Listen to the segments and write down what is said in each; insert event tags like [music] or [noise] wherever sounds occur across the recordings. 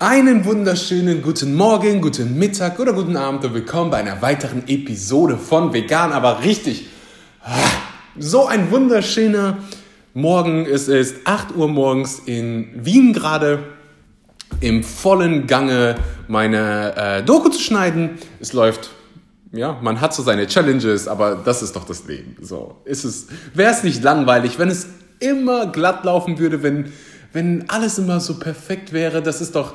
Einen wunderschönen guten Morgen, guten Mittag oder guten Abend und willkommen bei einer weiteren Episode von Vegan, aber richtig. So ein wunderschöner Morgen. Es ist 8 Uhr morgens in Wien gerade im vollen Gange meine äh, Doku zu schneiden. Es läuft, ja, man hat so seine Challenges, aber das ist doch das Leben. So ist es. Wäre es nicht langweilig, wenn es immer glatt laufen würde, wenn wenn alles immer so perfekt wäre, das ist doch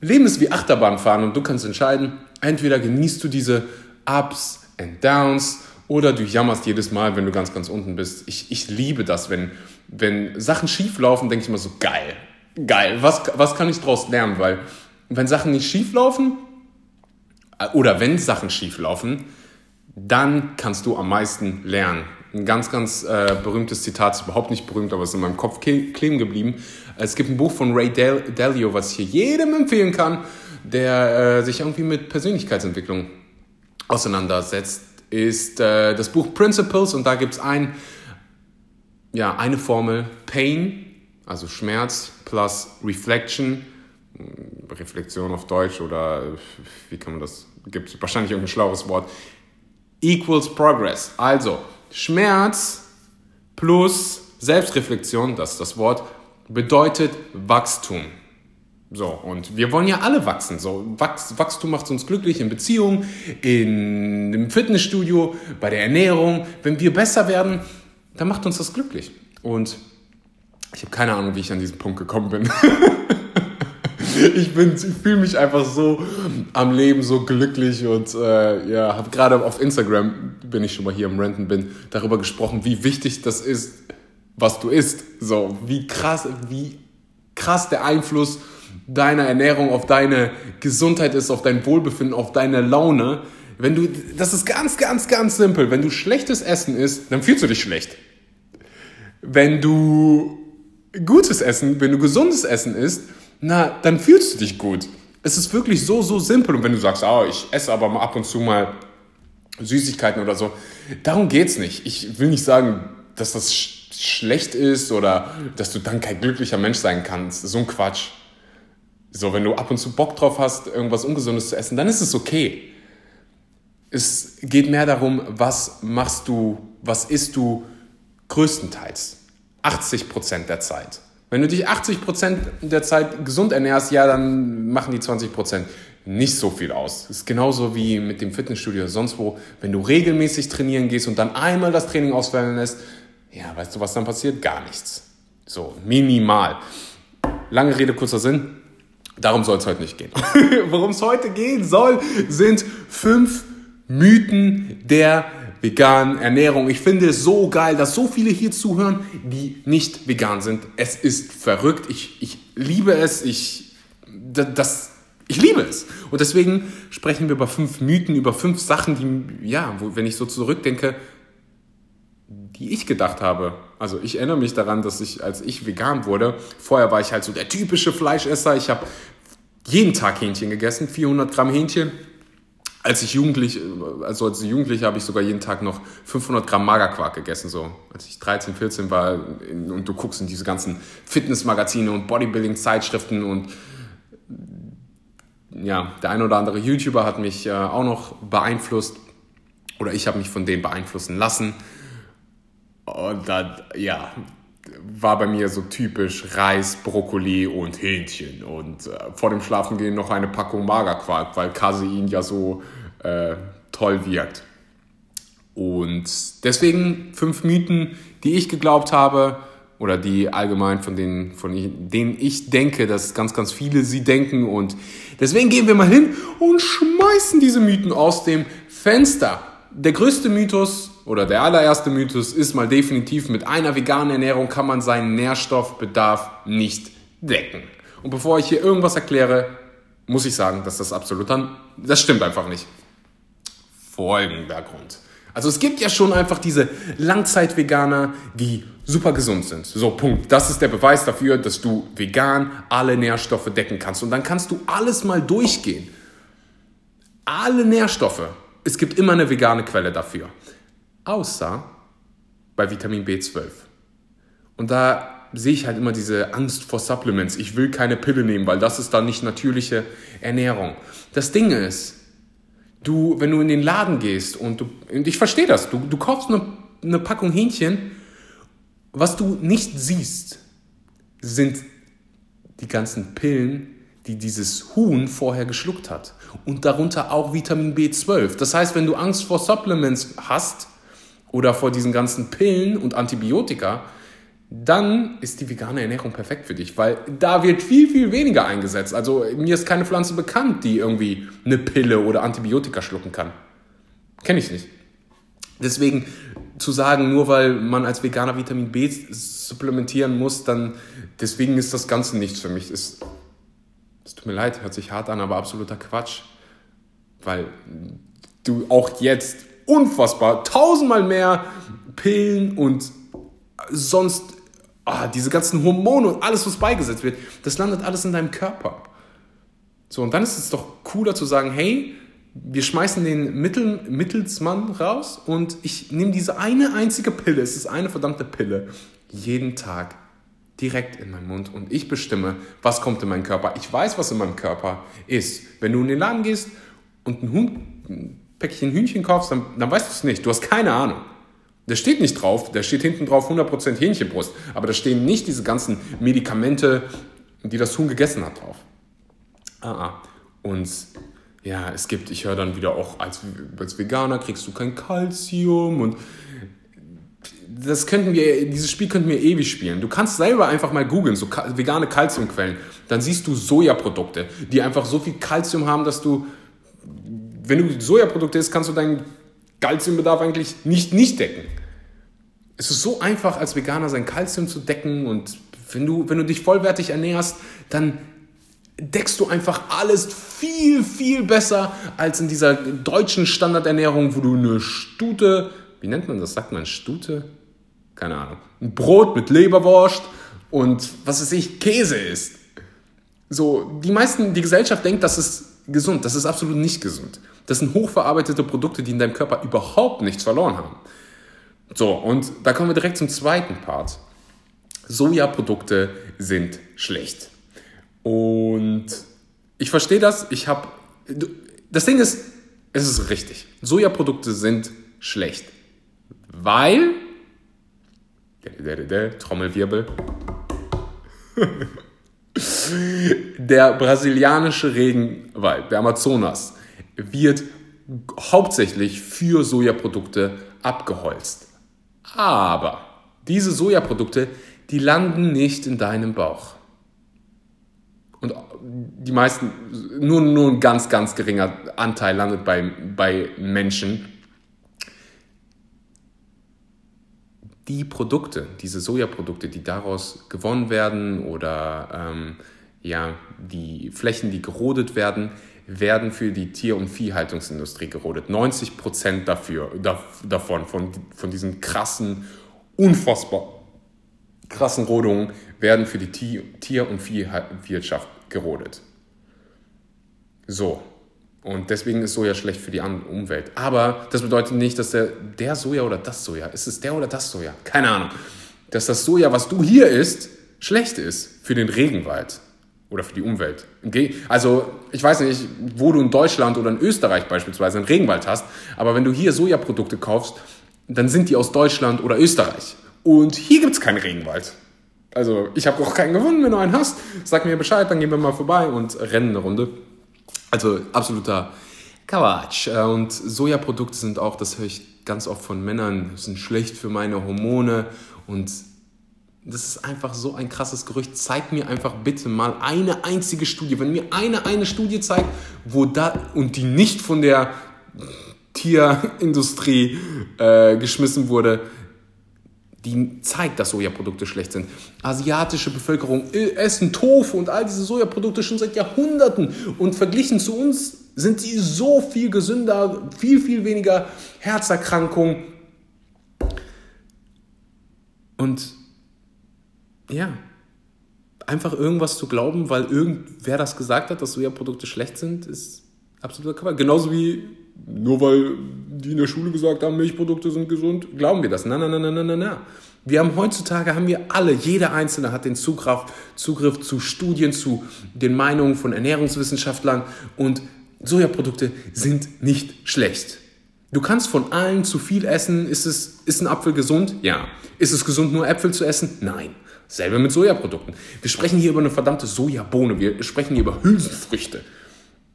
Leben ist wie Achterbahnfahren und du kannst entscheiden, entweder genießt du diese Ups and Downs oder du jammerst jedes Mal, wenn du ganz, ganz unten bist. Ich, ich liebe das, wenn, wenn Sachen schief laufen, denke ich immer so, geil, geil, was, was kann ich daraus lernen? Weil wenn Sachen nicht schief laufen äh, oder wenn Sachen schief laufen, dann kannst du am meisten lernen. Ein ganz, ganz äh, berühmtes Zitat, ist überhaupt nicht berühmt, aber ist in meinem Kopf kleben geblieben. Es gibt ein Buch von Ray Dalio, was ich hier jedem empfehlen kann, der äh, sich irgendwie mit Persönlichkeitsentwicklung auseinandersetzt, ist äh, das Buch Principles und da gibt es ein, ja, eine Formel, Pain, also Schmerz plus Reflection, Reflexion auf Deutsch oder wie kann man das, gibt es wahrscheinlich irgendein schlaues Wort, equals Progress. Also, Schmerz plus Selbstreflexion, das ist das Wort, bedeutet Wachstum. So, und wir wollen ja alle wachsen. So, Wachs, Wachstum macht uns glücklich in Beziehungen, in, im Fitnessstudio, bei der Ernährung. Wenn wir besser werden, dann macht uns das glücklich. Und ich habe keine Ahnung, wie ich an diesen Punkt gekommen bin. [laughs] ich, bin, ich fühle mich einfach so am Leben so glücklich und äh, ja, habe gerade auf Instagram, wenn ich schon mal hier am Renten bin, darüber gesprochen, wie wichtig das ist, was du isst. So, wie krass, wie krass der Einfluss deiner Ernährung auf deine Gesundheit ist, auf dein Wohlbefinden, auf deine Laune. Wenn du, das ist ganz, ganz, ganz simpel. Wenn du schlechtes Essen isst, dann fühlst du dich schlecht. Wenn du gutes Essen, wenn du gesundes Essen isst, na, dann fühlst du dich gut. Es ist wirklich so, so simpel. Und wenn du sagst, oh, ich esse aber mal ab und zu mal Süßigkeiten oder so, darum geht's nicht. Ich will nicht sagen, dass das sch schlecht ist oder dass du dann kein glücklicher Mensch sein kannst. So ein Quatsch. So, wenn du ab und zu Bock drauf hast, irgendwas Ungesundes zu essen, dann ist es okay. Es geht mehr darum, was machst du, was isst du größtenteils. 80 Prozent der Zeit. Wenn du dich 80% der Zeit gesund ernährst, ja, dann machen die 20% nicht so viel aus. Das ist genauso wie mit dem Fitnessstudio oder sonst wo. Wenn du regelmäßig trainieren gehst und dann einmal das Training ausfallen lässt, ja, weißt du, was dann passiert? Gar nichts. So, minimal. Lange Rede, kurzer Sinn. Darum soll es heute nicht gehen. [laughs] Worum es heute gehen soll, sind fünf Mythen der veganen Ernährung. Ich finde es so geil, dass so viele hier zuhören, die nicht vegan sind. Es ist verrückt. Ich, ich liebe es. Ich, das, ich liebe es. Und deswegen sprechen wir über fünf Mythen, über fünf Sachen, die, ja, wo, wenn ich so zurückdenke, die ich gedacht habe. Also ich erinnere mich daran, dass ich, als ich vegan wurde, vorher war ich halt so der typische Fleischesser. Ich habe jeden Tag Hähnchen gegessen, 400 Gramm Hähnchen als ich jugendlich, also als Jugendlicher habe ich sogar jeden Tag noch 500 Gramm Magerquark gegessen, so. Als ich 13, 14 war und du guckst in diese ganzen Fitnessmagazine und Bodybuilding-Zeitschriften und ja, der ein oder andere YouTuber hat mich äh, auch noch beeinflusst oder ich habe mich von denen beeinflussen lassen. Und dann, ja, war bei mir so typisch Reis, Brokkoli und Hähnchen und äh, vor dem Schlafengehen noch eine Packung Magerquark, weil Casein ja so äh, toll wirkt. Und deswegen fünf Mythen, die ich geglaubt habe oder die allgemein von denen, von denen ich denke, dass ganz, ganz viele sie denken. Und deswegen gehen wir mal hin und schmeißen diese Mythen aus dem Fenster. Der größte Mythos oder der allererste Mythos ist mal definitiv, mit einer veganen Ernährung kann man seinen Nährstoffbedarf nicht decken. Und bevor ich hier irgendwas erkläre, muss ich sagen, dass das absolut dann, das stimmt einfach nicht. Folgender Grund. Also es gibt ja schon einfach diese Langzeit-Veganer, die super gesund sind. So, Punkt. Das ist der Beweis dafür, dass du vegan alle Nährstoffe decken kannst. Und dann kannst du alles mal durchgehen. Alle Nährstoffe. Es gibt immer eine vegane Quelle dafür außer bei Vitamin B12. Und da sehe ich halt immer diese Angst vor Supplements. Ich will keine Pille nehmen, weil das ist dann nicht natürliche Ernährung. Das Ding ist, du, wenn du in den Laden gehst und du, und ich verstehe das, du, du kaufst eine, eine Packung Hähnchen, was du nicht siehst, sind die ganzen Pillen, die dieses Huhn vorher geschluckt hat. Und darunter auch Vitamin B12. Das heißt, wenn du Angst vor Supplements hast oder vor diesen ganzen Pillen und Antibiotika, dann ist die vegane Ernährung perfekt für dich, weil da wird viel, viel weniger eingesetzt. Also mir ist keine Pflanze bekannt, die irgendwie eine Pille oder Antibiotika schlucken kann. Kenne ich nicht. Deswegen zu sagen, nur weil man als Veganer Vitamin B supplementieren muss, dann deswegen ist das Ganze nichts für mich. Es, es tut mir leid, hört sich hart an, aber absoluter Quatsch. Weil du auch jetzt unfassbar tausendmal mehr Pillen und sonst ah, diese ganzen Hormone und alles, was beigesetzt wird, das landet alles in deinem Körper. So, und dann ist es doch cooler zu sagen, hey, wir schmeißen den Mittel, Mittelsmann raus und ich nehme diese eine einzige Pille, es ist eine verdammte Pille, jeden Tag direkt in meinen Mund und ich bestimme, was kommt in meinen Körper. Ich weiß, was in meinem Körper ist. Wenn du in den Laden gehst und ein, Hund, Päckchen Hühnchen kaufst, dann, dann weißt du es nicht. Du hast keine Ahnung. Da steht nicht drauf, da steht hinten drauf 100% Hähnchenbrust, aber da stehen nicht diese ganzen Medikamente, die das Huhn gegessen hat, drauf. Ah, ah. Und ja, es gibt, ich höre dann wieder auch, als, als Veganer kriegst du kein Kalzium und das könnten wir, dieses Spiel könnten wir ewig spielen. Du kannst selber einfach mal googeln, so vegane Kalziumquellen. Dann siehst du Sojaprodukte, die einfach so viel Kalzium haben, dass du, wenn du Sojaprodukte isst, kannst du deinen Kalziumbedarf eigentlich nicht, nicht decken. Es ist so einfach, als Veganer sein Kalzium zu decken und wenn du, wenn du dich vollwertig ernährst, dann deckst du einfach alles viel, viel besser als in dieser deutschen Standardernährung, wo du eine Stute, wie nennt man das? Sagt man Stute? Keine Ahnung. Ein Brot mit Leberwurst und was weiß ich, Käse isst. So, die meisten, die Gesellschaft denkt, das ist gesund. Das ist absolut nicht gesund. Das sind hochverarbeitete Produkte, die in deinem Körper überhaupt nichts verloren haben. So, und da kommen wir direkt zum zweiten Part. Sojaprodukte sind schlecht. Und ich verstehe das. Ich habe. Das Ding ist, es ist richtig. Sojaprodukte sind schlecht. Weil. Trommelwirbel. [laughs] der brasilianische Regenwald, der Amazonas, wird hauptsächlich für Sojaprodukte abgeholzt. Aber diese Sojaprodukte, die landen nicht in deinem Bauch. Und die meisten, nur, nur ein ganz, ganz geringer Anteil landet bei, bei Menschen. Die Produkte, diese Sojaprodukte, die daraus gewonnen werden oder ähm, ja, die Flächen, die gerodet werden, werden für die Tier- und Viehhaltungsindustrie gerodet. 90 Prozent dafür, da, davon, von, von diesen krassen, unfassbar krassen Rodungen, werden für die Tier- und Viehwirtschaft gerodet. So. Und deswegen ist Soja schlecht für die Umwelt. Aber das bedeutet nicht, dass der, der Soja oder das Soja, ist es der oder das Soja? Keine Ahnung. Dass das Soja, was du hier isst, schlecht ist für den Regenwald oder für die Umwelt. Also ich weiß nicht, wo du in Deutschland oder in Österreich beispielsweise einen Regenwald hast, aber wenn du hier Sojaprodukte kaufst, dann sind die aus Deutschland oder Österreich. Und hier gibt es keinen Regenwald. Also ich habe auch keinen gefunden. Wenn du einen hast, sag mir Bescheid, dann gehen wir mal vorbei und rennen eine Runde. Also absoluter Quatsch. Äh, und Sojaprodukte sind auch, das höre ich ganz oft von Männern, sind schlecht für meine Hormone. Und das ist einfach so ein krasses Gerücht. Zeig mir einfach bitte mal eine einzige Studie. Wenn mir eine, eine Studie zeigt, wo da, und die nicht von der Tierindustrie äh, geschmissen wurde, die zeigt, dass Sojaprodukte schlecht sind. Asiatische Bevölkerung äh, essen Tofu und all diese Sojaprodukte schon seit Jahrhunderten und verglichen zu uns sind sie so viel gesünder, viel, viel weniger Herzerkrankungen. Und ja, einfach irgendwas zu glauben, weil irgendwer das gesagt hat, dass Sojaprodukte schlecht sind, ist absoluter Quatsch. Genauso wie nur weil die in der Schule gesagt haben, Milchprodukte sind gesund, glauben wir das. Nein, nein, nein, nein, nein, nein, nein. Wir haben heutzutage, haben wir alle, jeder Einzelne hat den Zugriff, Zugriff zu Studien, zu den Meinungen von Ernährungswissenschaftlern und Sojaprodukte sind nicht schlecht. Du kannst von allen zu viel essen. Ist, es, ist ein Apfel gesund? Ja. Ist es gesund, nur Äpfel zu essen? Nein. Selber mit Sojaprodukten. Wir sprechen hier über eine verdammte Sojabohne. Wir sprechen hier über Hülsenfrüchte.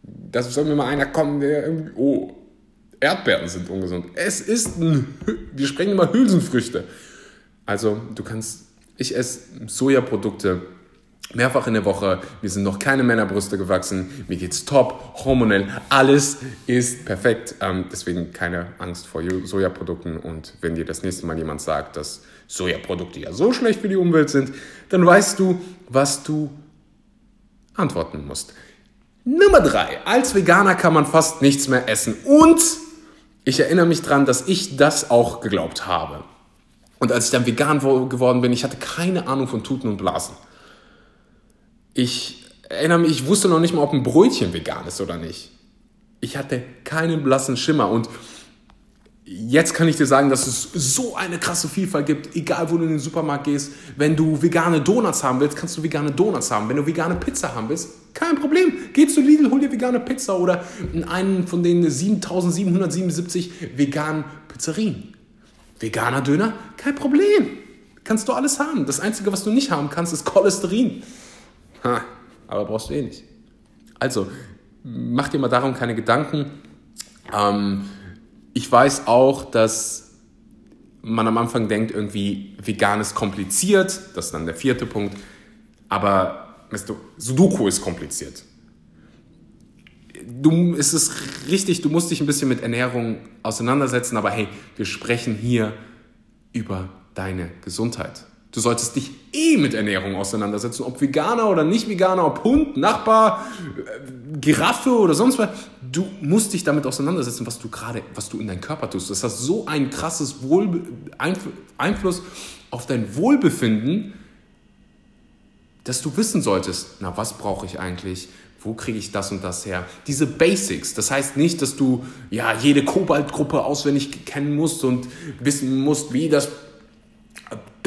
Das soll mir mal einer kommen, der irgendwie, oh, Erdbeeren sind ungesund. Es ist ein, wir sprechen über Hülsenfrüchte. Also, du kannst, ich esse Sojaprodukte mehrfach in der Woche. Mir sind noch keine Männerbrüste gewachsen. Mir geht's top, hormonell. Alles ist perfekt. Ähm, deswegen keine Angst vor Sojaprodukten. Und wenn dir das nächste Mal jemand sagt, dass Sojaprodukte ja so schlecht für die Umwelt sind, dann weißt du, was du antworten musst. Nummer drei. Als Veganer kann man fast nichts mehr essen. Und ich erinnere mich daran, dass ich das auch geglaubt habe. Und als ich dann vegan geworden bin, ich hatte keine Ahnung von Tuten und Blasen. Ich erinnere mich, ich wusste noch nicht mal, ob ein Brötchen vegan ist oder nicht. Ich hatte keinen blassen Schimmer und jetzt kann ich dir sagen, dass es so eine krasse Vielfalt gibt, egal wo du in den Supermarkt gehst. Wenn du vegane Donuts haben willst, kannst du vegane Donuts haben. Wenn du vegane Pizza haben willst, kein Problem. Geh zu Lidl, hol dir vegane Pizza oder einen von den 7777 veganen Pizzerien. Veganer Döner, kein Problem. Kannst du alles haben. Das Einzige, was du nicht haben kannst, ist Cholesterin. Ha, aber brauchst du eh nicht. Also, mach dir mal darum keine Gedanken. Ähm, ich weiß auch, dass man am Anfang denkt, irgendwie vegan ist kompliziert. Das ist dann der vierte Punkt. Aber weißt du, Sudoku ist kompliziert. Du, es ist richtig, du musst dich ein bisschen mit Ernährung auseinandersetzen, aber hey, wir sprechen hier über deine Gesundheit. Du solltest dich eh mit Ernährung auseinandersetzen, ob Veganer oder nicht Veganer, ob Hund, Nachbar, äh, Giraffe oder sonst was. Du musst dich damit auseinandersetzen, was du gerade, was du in deinem Körper tust. Das hat so ein krasses Wohl, Einfluss auf dein Wohlbefinden, dass du wissen solltest, na, was brauche ich eigentlich? Wo kriege ich das und das her? Diese Basics. Das heißt nicht, dass du ja jede Kobaltgruppe auswendig kennen musst und wissen musst, wie das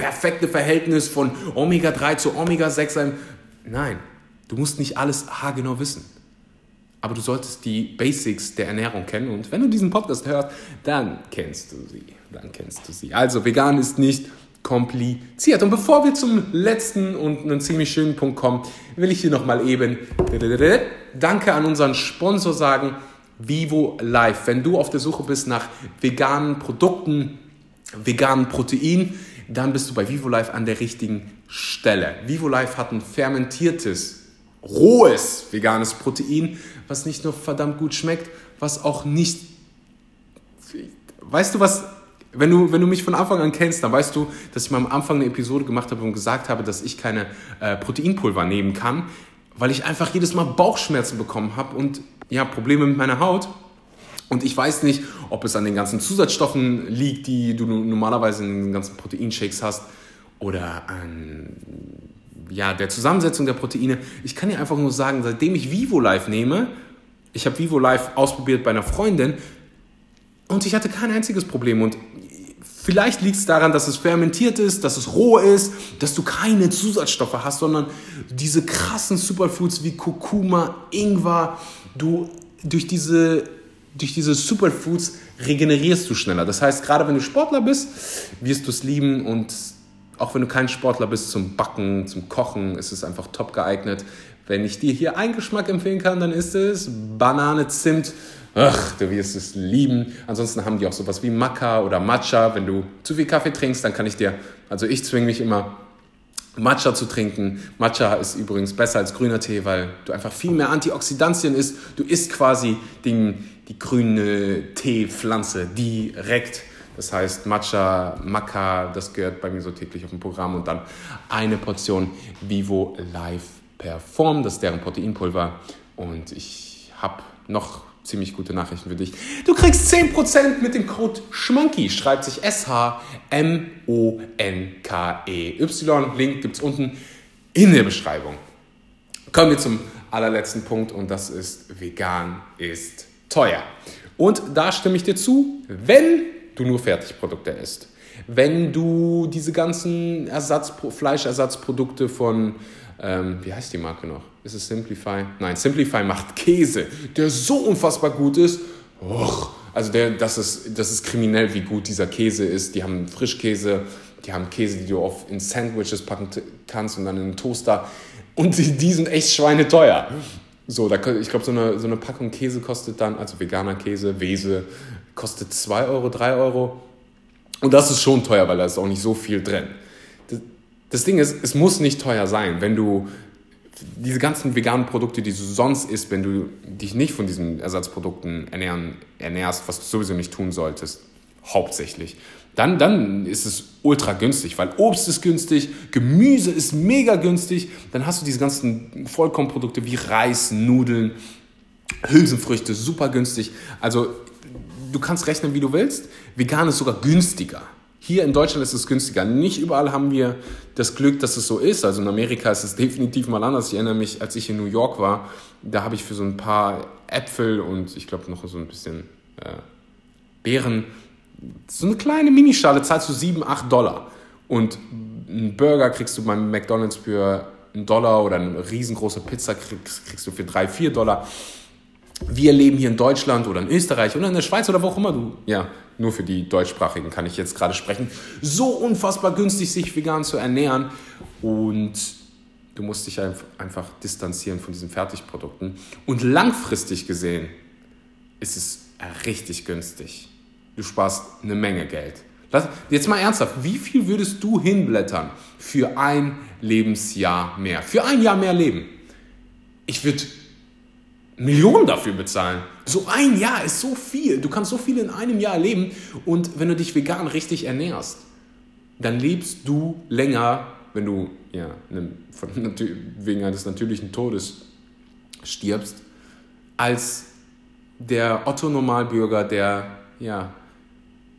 perfekte Verhältnis von Omega-3 zu Omega-6 sein. Nein, du musst nicht alles haargenau wissen. Aber du solltest die Basics der Ernährung kennen. Und wenn du diesen Podcast hörst, dann kennst du sie. Dann kennst du sie. Also, vegan ist nicht kompliziert. Und bevor wir zum letzten und einen ziemlich schönen Punkt kommen, will ich hier nochmal eben Danke an unseren Sponsor sagen, Vivo Life. Wenn du auf der Suche bist nach veganen Produkten, veganen Protein, dann bist du bei VivoLife an der richtigen Stelle. VivoLife hat ein fermentiertes, rohes veganes Protein, was nicht nur verdammt gut schmeckt, was auch nicht. Weißt du was? Wenn du, wenn du mich von Anfang an kennst, dann weißt du, dass ich mal am Anfang eine Episode gemacht habe und gesagt habe, dass ich keine äh, Proteinpulver nehmen kann, weil ich einfach jedes Mal Bauchschmerzen bekommen habe und ja, Probleme mit meiner Haut. Und ich weiß nicht, ob es an den ganzen Zusatzstoffen liegt, die du normalerweise in den ganzen Proteinshakes hast, oder an ja, der Zusammensetzung der Proteine. Ich kann dir einfach nur sagen, seitdem ich Vivo Live nehme, ich habe Vivo Live ausprobiert bei einer Freundin und ich hatte kein einziges Problem. Und vielleicht liegt es daran, dass es fermentiert ist, dass es roh ist, dass du keine Zusatzstoffe hast, sondern diese krassen Superfoods wie Kurkuma, Ingwer, du durch diese durch diese Superfoods regenerierst du schneller. Das heißt, gerade wenn du Sportler bist, wirst du es lieben und auch wenn du kein Sportler bist, zum Backen, zum Kochen ist es einfach top geeignet. Wenn ich dir hier einen Geschmack empfehlen kann, dann ist es Banane, Zimt. Ach, du wirst es lieben. Ansonsten haben die auch sowas wie Maca oder Matcha. Wenn du zu viel Kaffee trinkst, dann kann ich dir, also ich zwinge mich immer Matcha zu trinken. Matcha ist übrigens besser als grüner Tee, weil du einfach viel mehr Antioxidantien isst. Du isst quasi den, die grüne Teepflanze direkt. Das heißt, Matcha, Maca, das gehört bei mir so täglich auf dem Programm. Und dann eine Portion Vivo Live Perform, das ist deren Proteinpulver. Und ich habe noch ziemlich gute Nachrichten für dich. Du kriegst 10% mit dem Code SCHMONKY. Schreibt sich S-H-M-O-N-K-E-Y. Link gibt es unten in der Beschreibung. Kommen wir zum allerletzten Punkt und das ist vegan ist teuer. Und da stimme ich dir zu, wenn du nur Fertigprodukte isst. Wenn du diese ganzen Ersatz, Fleischersatzprodukte von, ähm, wie heißt die Marke noch? Ist es Simplify? Nein, Simplify macht Käse, der so unfassbar gut ist. Och, also der, das, ist, das ist kriminell, wie gut dieser Käse ist. Die haben Frischkäse, die haben Käse, die du oft in Sandwiches packen kannst und dann in einen Toaster. Und die, die sind echt schweineteuer. So, da, ich glaube, so eine, so eine Packung Käse kostet dann, also veganer Käse, Wese, kostet 2 Euro, 3 Euro. Und das ist schon teuer, weil da ist auch nicht so viel drin. Das, das Ding ist, es muss nicht teuer sein. Wenn du diese ganzen veganen Produkte, die du sonst isst, wenn du dich nicht von diesen Ersatzprodukten ernähren, ernährst, was du sowieso nicht tun solltest, hauptsächlich, dann, dann ist es ultra günstig, weil Obst ist günstig, Gemüse ist mega günstig, dann hast du diese ganzen Vollkornprodukte wie Reis, Nudeln, Hülsenfrüchte, super günstig. Also du kannst rechnen, wie du willst. Vegan ist sogar günstiger. Hier in Deutschland ist es günstiger. Nicht überall haben wir das Glück, dass es so ist. Also in Amerika ist es [laughs] definitiv mal anders. Ich erinnere mich, als ich in New York war, da habe ich für so ein paar Äpfel und ich glaube noch so ein bisschen äh, Beeren so eine kleine Minischale zahlst du 7, 8 Dollar. Und einen Burger kriegst du beim McDonalds für einen Dollar oder eine riesengroße Pizza kriegst, kriegst du für 3, 4 Dollar. Wir leben hier in Deutschland oder in Österreich oder in der Schweiz oder wo auch immer du, ja, nur für die Deutschsprachigen kann ich jetzt gerade sprechen, so unfassbar günstig sich vegan zu ernähren und du musst dich einfach distanzieren von diesen Fertigprodukten. Und langfristig gesehen ist es richtig günstig. Du sparst eine Menge Geld. Jetzt mal ernsthaft, wie viel würdest du hinblättern für ein Lebensjahr mehr? Für ein Jahr mehr Leben? Ich würde Millionen dafür bezahlen. So ein Jahr ist so viel. Du kannst so viel in einem Jahr leben und wenn du dich vegan richtig ernährst, dann lebst du länger, wenn du ja, von, [laughs] wegen eines natürlichen Todes stirbst, als der Otto-Normalbürger, der ja,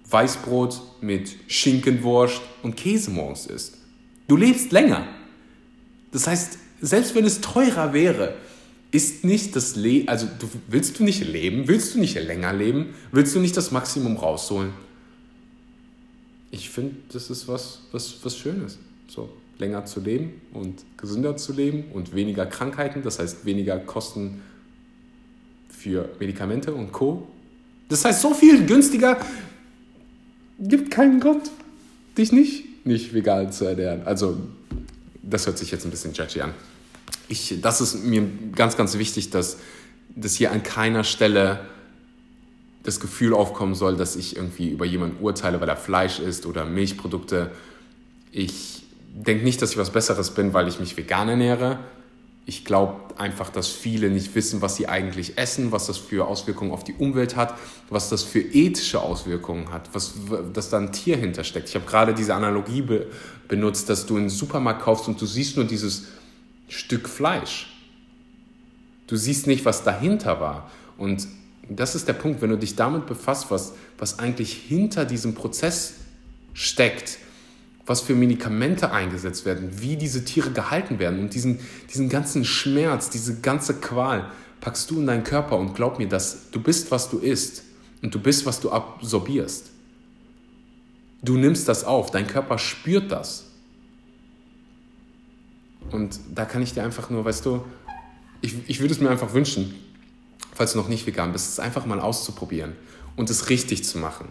Weißbrot mit Schinkenwurst und Käse morgens isst. Du lebst länger. Das heißt, selbst wenn es teurer wäre, ist nicht das Leben, also du, willst du nicht leben, willst du nicht länger leben, willst du nicht das Maximum rausholen? Ich finde, das ist was, was, was Schönes. So, länger zu leben und gesünder zu leben und weniger Krankheiten, das heißt weniger Kosten für Medikamente und Co. Das heißt, so viel günstiger gibt keinen Grund, dich nicht, nicht vegan zu ernähren. Also, das hört sich jetzt ein bisschen judgy an. Ich, das ist mir ganz, ganz wichtig, dass, dass hier an keiner Stelle das Gefühl aufkommen soll, dass ich irgendwie über jemanden urteile, weil er Fleisch isst oder Milchprodukte. Ich denke nicht, dass ich was Besseres bin, weil ich mich vegan ernähre ich glaube einfach, dass viele nicht wissen, was sie eigentlich essen, was das für Auswirkungen auf die Umwelt hat, was das für ethische Auswirkungen hat, was, dass da ein Tier hintersteckt. Ich habe gerade diese Analogie be, benutzt, dass du in den Supermarkt kaufst und du siehst nur dieses Stück Fleisch. Du siehst nicht, was dahinter war. Und das ist der Punkt, wenn du dich damit befasst, was, was eigentlich hinter diesem Prozess steckt, was für Medikamente eingesetzt werden, wie diese Tiere gehalten werden und diesen, diesen ganzen Schmerz, diese ganze Qual packst du in deinen Körper und glaub mir, dass du bist, was du isst und du bist, was du absorbierst. Du nimmst das auf, dein Körper spürt das. Und da kann ich dir einfach nur, weißt du, ich, ich würde es mir einfach wünschen, falls du noch nicht vegan bist, es einfach mal auszuprobieren und es richtig zu machen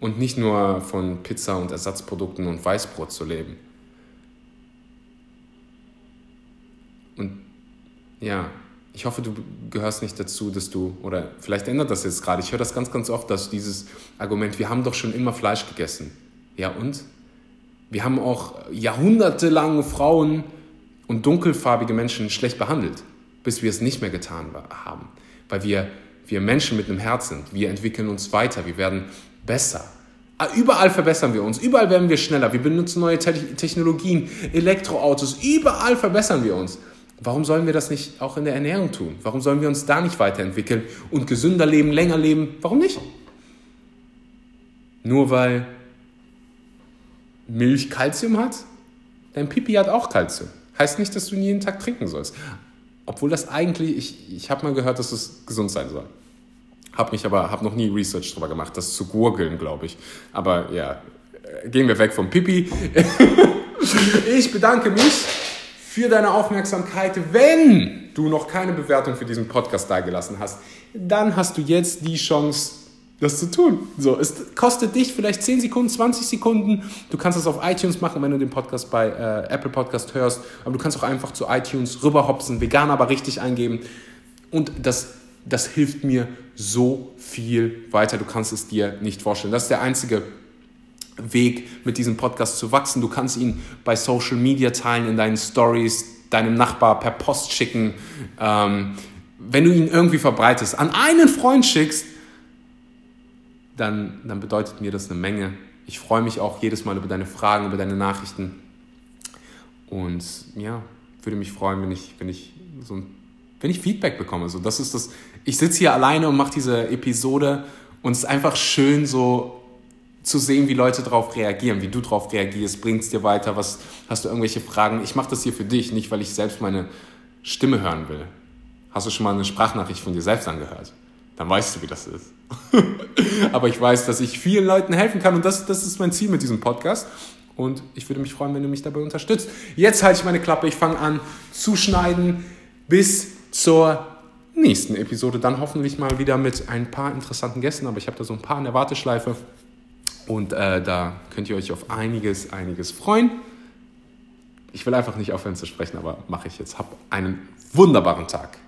und nicht nur von Pizza und Ersatzprodukten und Weißbrot zu leben. Und ja, ich hoffe, du gehörst nicht dazu, dass du, oder vielleicht ändert das jetzt gerade, ich höre das ganz, ganz oft, dass dieses Argument, wir haben doch schon immer Fleisch gegessen. Ja und? Wir haben auch jahrhundertelang Frauen und dunkelfarbige Menschen schlecht behandelt, bis wir es nicht mehr getan haben. Weil wir, wir Menschen mit einem Herz sind. Wir entwickeln uns weiter. Wir werden besser. Ah, überall verbessern wir uns, überall werden wir schneller, wir benutzen neue Te Technologien, Elektroautos, überall verbessern wir uns. Warum sollen wir das nicht auch in der Ernährung tun? Warum sollen wir uns da nicht weiterentwickeln und gesünder leben, länger leben? Warum nicht? Nur weil Milch Kalzium hat? Dein Pipi hat auch Kalzium. Heißt nicht, dass du ihn jeden Tag trinken sollst. Obwohl das eigentlich, ich, ich habe mal gehört, dass es gesund sein soll. Habe mich aber hab noch nie Research drüber gemacht, das zu gurgeln, glaube ich. Aber ja, äh, gehen wir weg vom Pipi. [laughs] ich bedanke mich für deine Aufmerksamkeit. Wenn du noch keine Bewertung für diesen Podcast dagelassen hast, dann hast du jetzt die Chance, das zu tun. So, es kostet dich vielleicht 10 Sekunden, 20 Sekunden. Du kannst das auf iTunes machen, wenn du den Podcast bei äh, Apple Podcast hörst. Aber du kannst auch einfach zu iTunes rüberhopsen, vegan aber richtig eingeben. Und das, das hilft mir so viel weiter. Du kannst es dir nicht vorstellen. Das ist der einzige Weg, mit diesem Podcast zu wachsen. Du kannst ihn bei Social Media teilen, in deinen Stories, deinem Nachbar per Post schicken. Ähm, wenn du ihn irgendwie verbreitest, an einen Freund schickst, dann, dann bedeutet mir das eine Menge. Ich freue mich auch jedes Mal über deine Fragen, über deine Nachrichten. Und ja, würde mich freuen, wenn ich, wenn ich, so ein, wenn ich Feedback bekomme. So, das ist das. Ich sitze hier alleine und mache diese Episode und es ist einfach schön, so zu sehen, wie Leute darauf reagieren, wie du darauf reagierst, bringt es dir weiter, was hast du irgendwelche Fragen? Ich mache das hier für dich, nicht weil ich selbst meine Stimme hören will. Hast du schon mal eine Sprachnachricht von dir selbst angehört? Dann weißt du, wie das ist. [laughs] Aber ich weiß, dass ich vielen Leuten helfen kann und das, das ist mein Ziel mit diesem Podcast. Und ich würde mich freuen, wenn du mich dabei unterstützt. Jetzt halte ich meine Klappe, ich fange an zu schneiden. Bis zur nächsten Episode. Dann hoffentlich mal wieder mit ein paar interessanten Gästen. Aber ich habe da so ein paar in der Warteschleife. Und äh, da könnt ihr euch auf einiges, einiges freuen. Ich will einfach nicht aufhören zu sprechen, aber mache ich jetzt. Hab einen wunderbaren Tag.